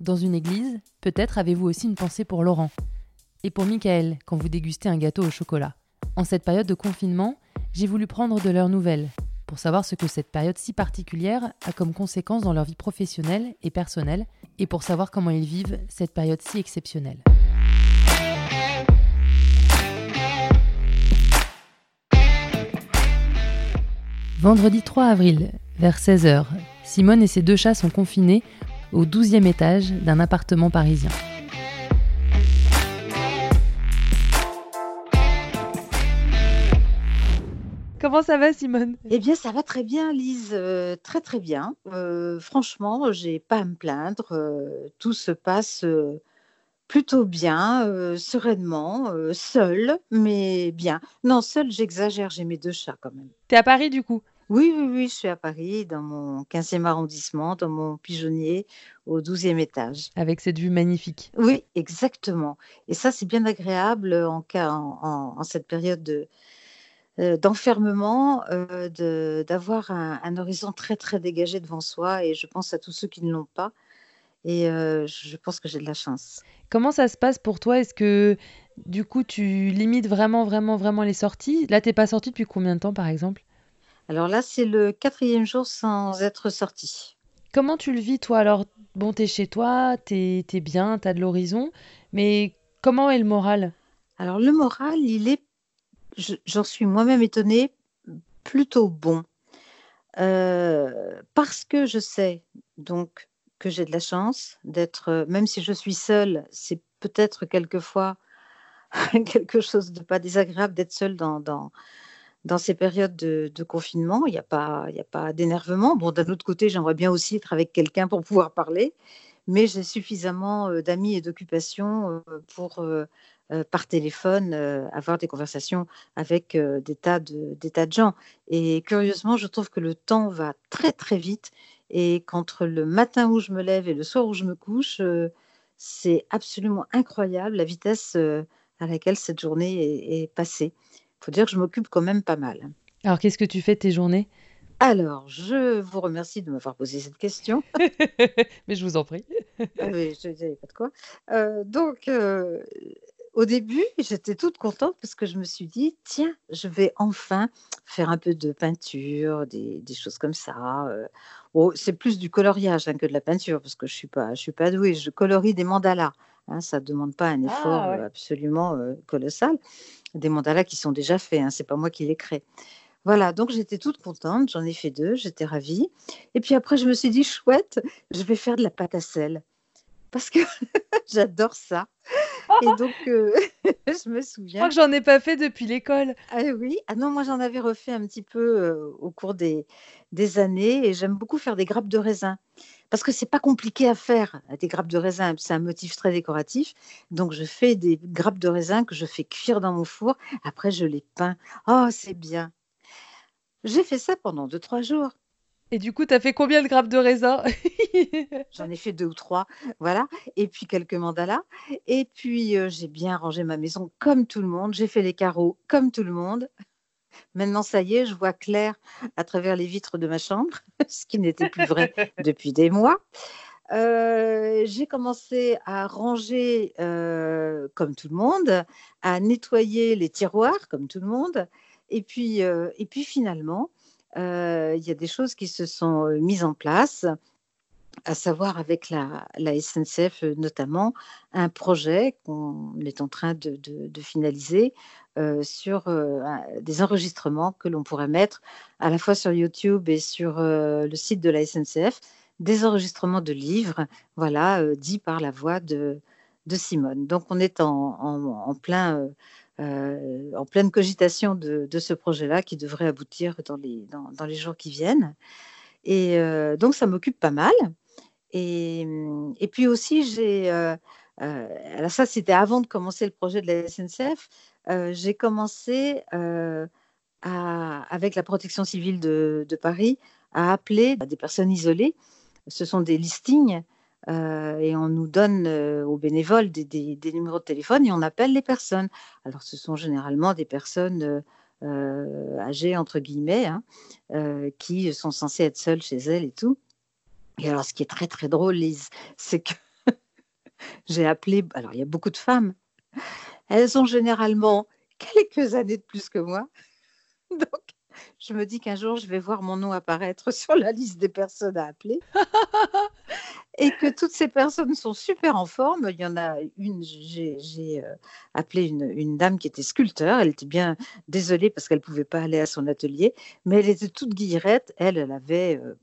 dans une église, peut-être avez-vous aussi une pensée pour Laurent. Et pour Michael quand vous dégustez un gâteau au chocolat. En cette période de confinement, j'ai voulu prendre de leurs nouvelles, pour savoir ce que cette période si particulière a comme conséquence dans leur vie professionnelle et personnelle, et pour savoir comment ils vivent cette période si exceptionnelle. Vendredi 3 avril, vers 16h, Simone et ses deux chats sont confinés au 12e étage d'un appartement parisien. Comment ça va, Simone? Eh bien, ça va très bien, Lise, euh, très très bien. Euh, franchement, j'ai pas à me plaindre. Euh, tout se passe plutôt bien, sereinement, seul, mais bien. Non, seul, j'exagère. J'ai mes deux chats quand même. T'es à Paris du coup? Oui, oui, oui, je suis à Paris, dans mon 15e arrondissement, dans mon pigeonnier, au 12e étage. Avec cette vue magnifique. Oui, exactement. Et ça, c'est bien agréable en, cas, en, cette période de, euh, d'enfermement, euh, d'avoir un, horizon très, très dégagé devant soi. Et je pense à tous ceux qui ne l'ont pas. Et euh, je pense que j'ai de la chance. Comment ça se passe pour toi? Est-ce que du coup, tu limites vraiment, vraiment, vraiment les sorties? Là, tu n'es pas sortie depuis combien de temps, par exemple? Alors là, c'est le quatrième jour sans être sorti. Comment tu le vis, toi? Alors, bon, t'es chez toi, t'es es bien, t'as de l'horizon, mais comment est le moral? Alors, le moral, il est, j'en suis moi-même étonnée, plutôt bon. Euh, parce que je sais donc que j'ai de la chance d'être, même si je suis seule, c'est peut-être quelquefois quelque chose de pas désagréable d'être seule dans, dans, dans ces périodes de, confinement, il n'y a pas, d'énervement. Bon, d'un autre côté, j'aimerais bien aussi être avec quelqu'un pour pouvoir parler, mais j'ai suffisamment euh, d'amis et d'occupations euh, pour, euh, par téléphone, avoir des conversations avec des tas de gens. Et curieusement, je trouve que le temps va très, très vite et qu'entre le matin où je me lève et le soir où je me couche, c'est absolument incroyable la vitesse à laquelle cette journée est passée faut dire que je m'occupe quand même pas mal. Alors, qu'est-ce que tu fais de tes journées? Alors, je vous remercie de m'avoir posé cette question. Mais je vous en prie. ah oui, je ne pas de quoi. Euh, donc, euh, au début, j'étais toute contente parce que je me suis dit, tiens, je vais enfin faire un peu de peinture, des, choses comme ça. Euh. Oh, c'est plus du coloriage hein, que de la peinture parce que je ne suis, pas, je suis pas douée. Je colorie des mandalas. Hein, ça ne demande pas un effort ah, absolument colossal des mandalas qui sont déjà faits, hein, c'est pas moi qui les crée. Voilà, donc j'étais toute contente, j'en ai fait deux, j'étais ravie. Et puis après, je me suis dit, chouette, je vais faire de la pâte à sel. Parce que j'adore ça. Et donc, euh, je me souviens. Je crois que j'en ai pas fait depuis l'école. Ah oui, ah non, moi j'en avais refait un petit peu euh, au cours des, des années et j'aime beaucoup faire des grappes de raisin parce que c'est pas compliqué à faire. Des grappes de raisin, c'est un motif très décoratif. Donc je fais des grappes de raisin que je fais cuire dans mon four. Après, je les peins. Oh, c'est bien. J'ai fait ça pendant deux, trois jours. Et du coup, tu as fait combien de grappes de raisin? J'en ai fait deux ou trois, voilà. Et puis quelques mandalas. Et puis, euh, j'ai bien rangé ma maison comme tout le monde. J'ai fait les carreaux comme tout le monde. Maintenant, ça y est, je vois clair à travers les vitres de ma chambre, ce qui n'était plus vrai depuis des mois. Euh, j'ai commencé à ranger euh, comme tout le monde, à nettoyer les tiroirs comme tout le monde. Et puis, euh, et puis finalement, il y a des choses qui se sont mises en place à savoir avec la, SNCF notamment, un projet qu'on est en train de, finaliser euh, sur euh, des enregistrements que l'on pourrait mettre à la fois sur YouTube et sur euh, le site de la SNCF, des enregistrements de livres, voilà, dits par la voix de, Simone. Donc on est en, plein... en pleine cogitation de, ce projet-là qui devrait aboutir dans les, dans les jours qui viennent. Et donc ça m'occupe pas mal. Et, mmh, et puis aussi, j'ai alors ça, c'était avant de commencer le projet de la SNCF. J'ai commencé avec la protection civile de, Paris à appeler des personnes isolées. Ce sont des listings et on nous donne aux bénévoles des, numéros de téléphone et on appelle les personnes. Alors ce sont généralement des personnes âgées, entre guillemets, hein, qui sont censées être seules chez elles et tout. Et alors ce qui est très très drôle, Lise, c'est que j'ai appelé, alors il y a beaucoup de femmes, elles ont généralement quelques années de plus que moi. Donc, je me dis qu'un jour, je vais voir mon nom apparaître sur la liste des personnes à appeler. et que toutes ces personnes sont super en forme. Il y en a une, j'ai euh, appelé une, dame qui était sculpteur. Elle était bien désolée parce qu'elle ne pouvait pas aller à son atelier, mais elle était toute guillerette. Elle, elle avait euh,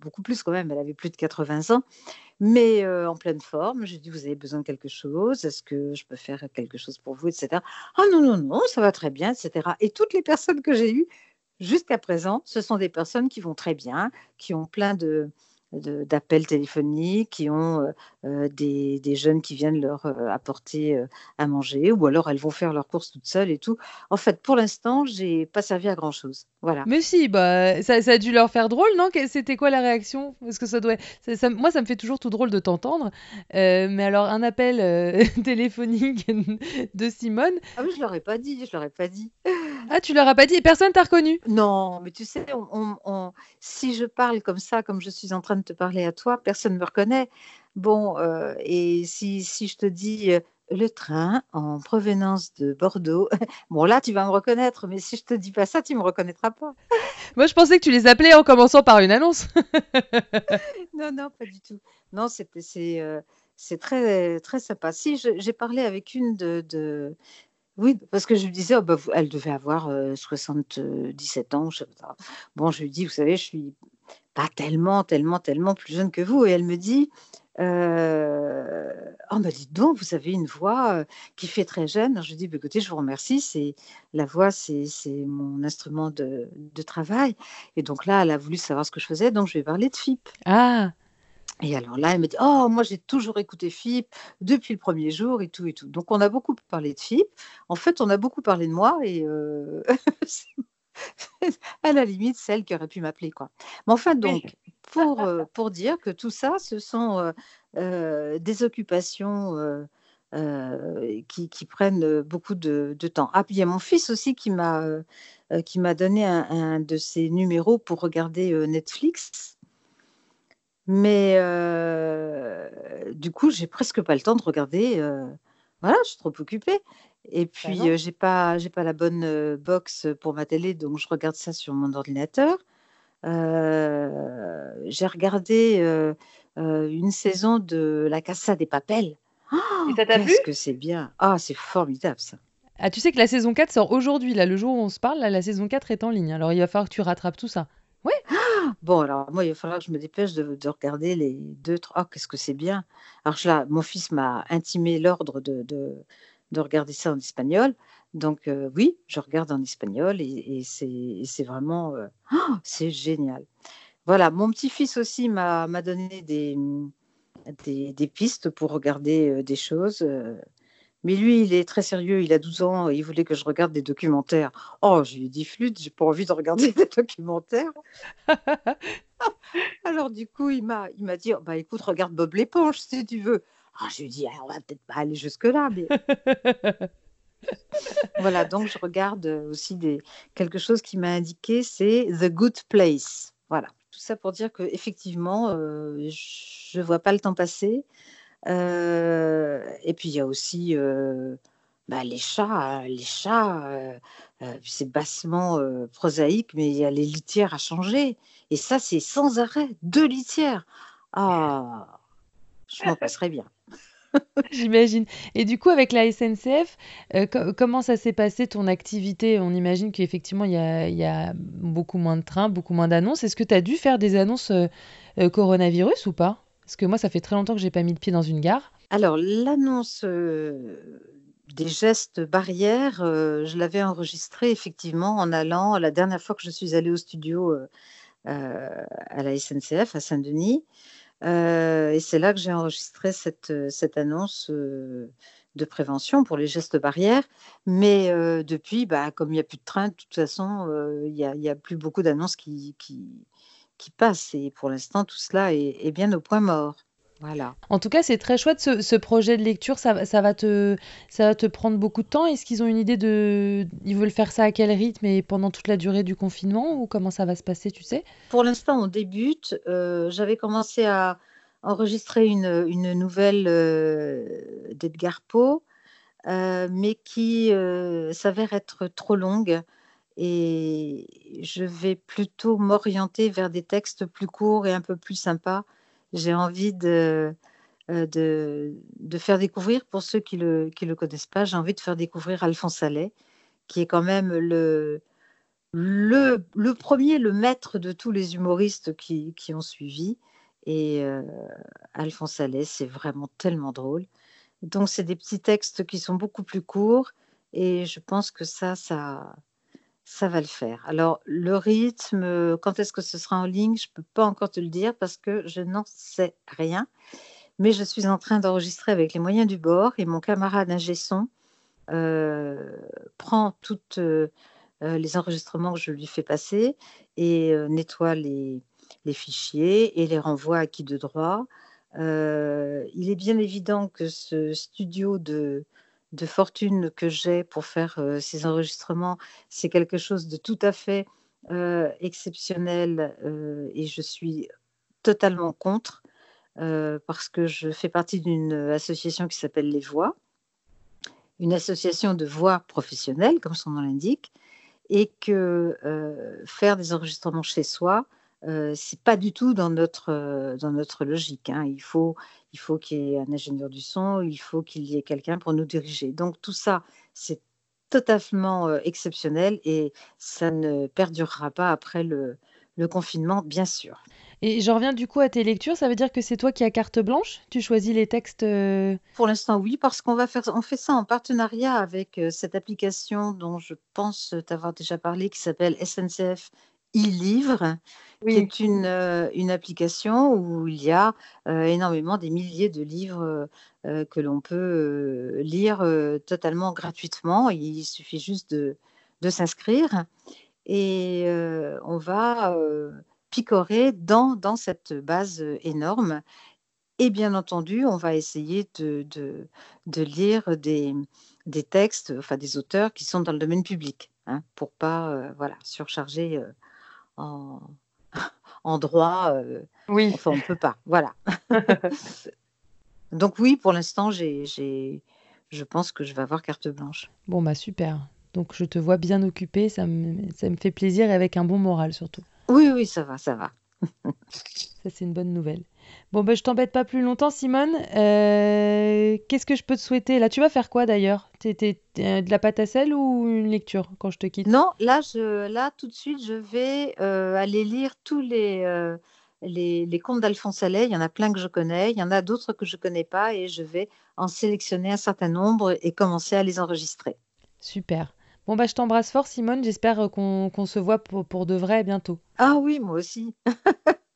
beaucoup plus quand même, elle avait plus de 80 ans, mais euh, en pleine forme. J'ai dit, vous avez besoin de quelque chose Est-ce que je peux faire quelque chose pour vous, etc. Ah non, non, non, ça va très bien, etc. Et toutes les personnes que j'ai eues jusqu'à présent, ce sont des personnes qui vont très bien, qui ont plein de, d'appels téléphoniques, qui ont euh, euh, des, des, jeunes qui viennent leur euh, apporter à manger, ou alors elles vont faire leurs courses toutes seules et tout. En fait, pour l'instant, j'ai pas servi à grand chose. Voilà. Mais si, bah, ça, ça, a dû leur faire drôle, non? C'était quoi la réaction? Parce que ça doit, ça, moi, ça me fait toujours tout drôle de t'entendre. mais alors, un appel téléphonique de Simone. Ah oui, je leur ai pas dit, je leur ai pas dit. Ah, tu leur as pas dit et personne t'a reconnu Non, mais tu sais, on, si je parle comme ça, comme je suis en train de te parler à toi, personne ne me reconnaît. Bon, euh, et si, si, je te dis euh, le train en provenance de Bordeaux, bon là, tu vas me reconnaître, mais si je te dis pas ça, tu me reconnaîtras pas. Moi, je pensais que tu les appelais en commençant par une annonce. non, non, pas du tout. Non, c'est euh, c'est très très sympa. Si j'ai parlé avec une de, oui, parce que je lui disais, oh, bah, elle devait avoir 77 ans. Bon, je lui dis, vous savez, je suis pas tellement, tellement, tellement plus jeune que vous. Et elle me dit, euh, oh, bah, dites donc, vous avez une voix qui fait très jeune. je lui dis, bah, écoutez, je vous remercie. C'est la voix, c'est mon instrument de, de, travail. Et donc là, elle a voulu savoir ce que je faisais, donc je vais parler de FIP. Ah. Et alors là, elle me dit Oh, moi j'ai toujours écouté FIP depuis le premier jour et tout et tout. Donc on a beaucoup parlé de FIP. En fait, on a beaucoup parlé de moi et euh, à la limite, celle qui aurait pu m'appeler. quoi. Mais enfin, donc, pour, euh, pour dire que tout ça, ce sont euh, des occupations. qui, qui, prennent beaucoup de, de, temps. Ah, puis il y a mon fils aussi qui m'a qui m'a donné un, un, de ses numéros pour regarder Netflix. Mais euh, du coup, j'ai presque pas le temps de regarder. Euh, voilà, je suis trop occupée. Et bah puis, euh, j'ai pas, j'ai pas la bonne box pour ma télé, donc je regarde ça sur mon ordinateur. j'ai regardé une saison de La Casa des Papels. Et ça t'a plu? Qu'est-ce que c'est bien. Ah, c'est formidable ça. Ah, tu sais que la saison 4 sort aujourd'hui, là, le jour où on se parle, là, la saison 4 est en ligne. Alors, il va falloir que tu rattrapes tout ça. Bon, alors moi, il va falloir que je me dépêche de, regarder les deux, trois. Oh, qu'est-ce que c'est bien. Alors là, mon fils m'a intimé l'ordre de, de, regarder ça en espagnol. Donc euh, oui, je regarde en espagnol et, c'est vraiment... Euh, oh, c'est génial. Voilà, mon petit-fils aussi m'a donné des, des, pistes pour regarder euh, des choses. Mais lui, il est très sérieux, il a 12 ans, il voulait que je regarde des documentaires. Oh, je lui ai dit flûte, j'ai pas envie de regarder des documentaires. Alors du coup, il m'a, il m'a dit, bah écoute, regarde Bob l'éponge si tu veux. Ah, je lui ai dit, ah, on va peut-être pas aller jusque là, mais voilà. Donc je regarde aussi des quelque chose qui m'a indiqué, c'est The Good Place. Voilà. Tout ça pour dire que effectivement, euh, je vois pas le temps passer. Euh, et puis il y a aussi euh, bah, les chats. Les chats, euh, c'est bassement prosaïque, mais il y a les litières à changer. Et ça, c'est sans arrêt. Deux litières. Ah, je m'en passerais bien. J'imagine. Et du coup, avec la SNCF, comment ça s'est passé ton activité? On imagine qu'effectivement, il y y a, beaucoup moins de trains, beaucoup moins d'annonces. Est-ce que tu as dû faire des annonces coronavirus ou pas? Parce que moi, ça fait très longtemps que j'ai pas mis le pied dans une gare. Alors, l'annonce euh, des gestes barrières, euh, je l'avais enregistrée effectivement en allant, la dernière fois que je suis allée au studio euh, à la SNCF à Saint-Denis, et c'est là que j'ai enregistré cette, cette annonce de prévention pour les gestes barrières. Mais depuis, bah, comme il n'y a plus de train, de toute façon, il n'y a, plus beaucoup d'annonces qui, qui, passent. Et pour l'instant, tout cela est, bien au point mort. Voilà. En tout cas, c'est très chouette ce, projet de lecture. Ça, ça, va te, ça va te prendre beaucoup de temps. Est-ce qu'ils ont une idée de. Ils veulent faire ça à quel rythme et pendant toute la durée du confinement ou comment ça va se passer, tu sais? Pour l'instant, on débute. J'avais commencé à, enregistré une, une nouvelle euh, d'Edgar Poe, euh, mais qui euh, s'avère être trop longue. Et je vais plutôt m'orienter vers des textes plus courts et un peu plus sympas. J'ai envie de, de, de, faire découvrir, pour ceux qui ne le, qui le connaissent pas, j'ai envie de faire découvrir Alphonse Allais, qui est quand même le, le, le, premier, le maître de tous les humoristes qui, qui ont suivi. Et Alphonse Allais, c'est vraiment tellement drôle. Donc, c'est des petits textes qui sont beaucoup plus courts et je pense que ça, ça, ça va le faire. Alors, le rythme, quand est-ce que ce sera en ligne, je ne peux pas encore te le dire parce que je n'en sais rien. Mais je suis en train d'enregistrer avec les moyens du bord et mon camarade ingé son prend toutes les enregistrements que je lui fais passer et nettoie les, les fichiers et les renvoie à qui de droit. Euh, il est bien évident que ce studio de, de fortune que j'ai pour faire ces enregistrements, c'est quelque chose de tout à fait exceptionnel et je suis totalement contre parce que je fais partie d'une association qui s'appelle Les Voix, une association de voix professionnelles, comme son nom l'indique, et que faire des enregistrements chez soi, euh, c'est pas du tout dans notre, euh, dans notre logique. Hein. Il faut il faut qu'il y ait un ingénieur du son, il faut qu'il y ait quelqu'un pour nous diriger. Donc tout ça, c'est totalement euh, exceptionnel et ça ne perdurera pas après le, le confinement, bien sûr. Et je reviens du coup à tes lectures, ça veut dire que c'est toi qui as carte blanche? Tu choisis les textes Pour l'instant, oui, parce qu'on va faire, on fait ça en partenariat avec cette application dont je pense t'avoir déjà parlé, qui s'appelle SNCF e-livre, qui est une, euh, une, application où il y a euh, énormément des milliers de livres euh, que l'on peut lire totalement gratuitement. Il suffit juste de, de s'inscrire et on va picorer dans, dans, cette base énorme. Et bien entendu, on va essayer de, de, de lire des, des, textes, enfin des auteurs qui sont dans le domaine public, hein, pour pas voilà, surcharger en, droit. Euh, oui. Enfin, on ne peut pas. Voilà. Donc oui, pour l'instant, j'ai, je pense que je vais avoir carte blanche. Bon, bah super. Donc je te vois bien occupée, ça me, ça me fait plaisir et avec un bon moral surtout. Oui, oui, ça va, ça va. ça, c'est une bonne nouvelle. Bon, ben, je t'embête pas plus longtemps, Simone. Euh, qu'est-ce que je peux te souhaiter? Là, tu vas faire quoi d'ailleurs? T'es euh, de la pâte à sel ou une lecture quand je te quitte? Non, là, je, là, tout de suite, je vais euh, aller lire tous les, les, les, contes d'Alphonse Allais. Il y en a plein que je connais, il y en a d'autres que je connais pas et je vais en sélectionner un certain nombre et commencer à les enregistrer. Super. Bon, bah, je t'embrasse fort, Simone. J'espère qu'on se voit pour, pour de vrai bientôt. Ah oui, moi aussi.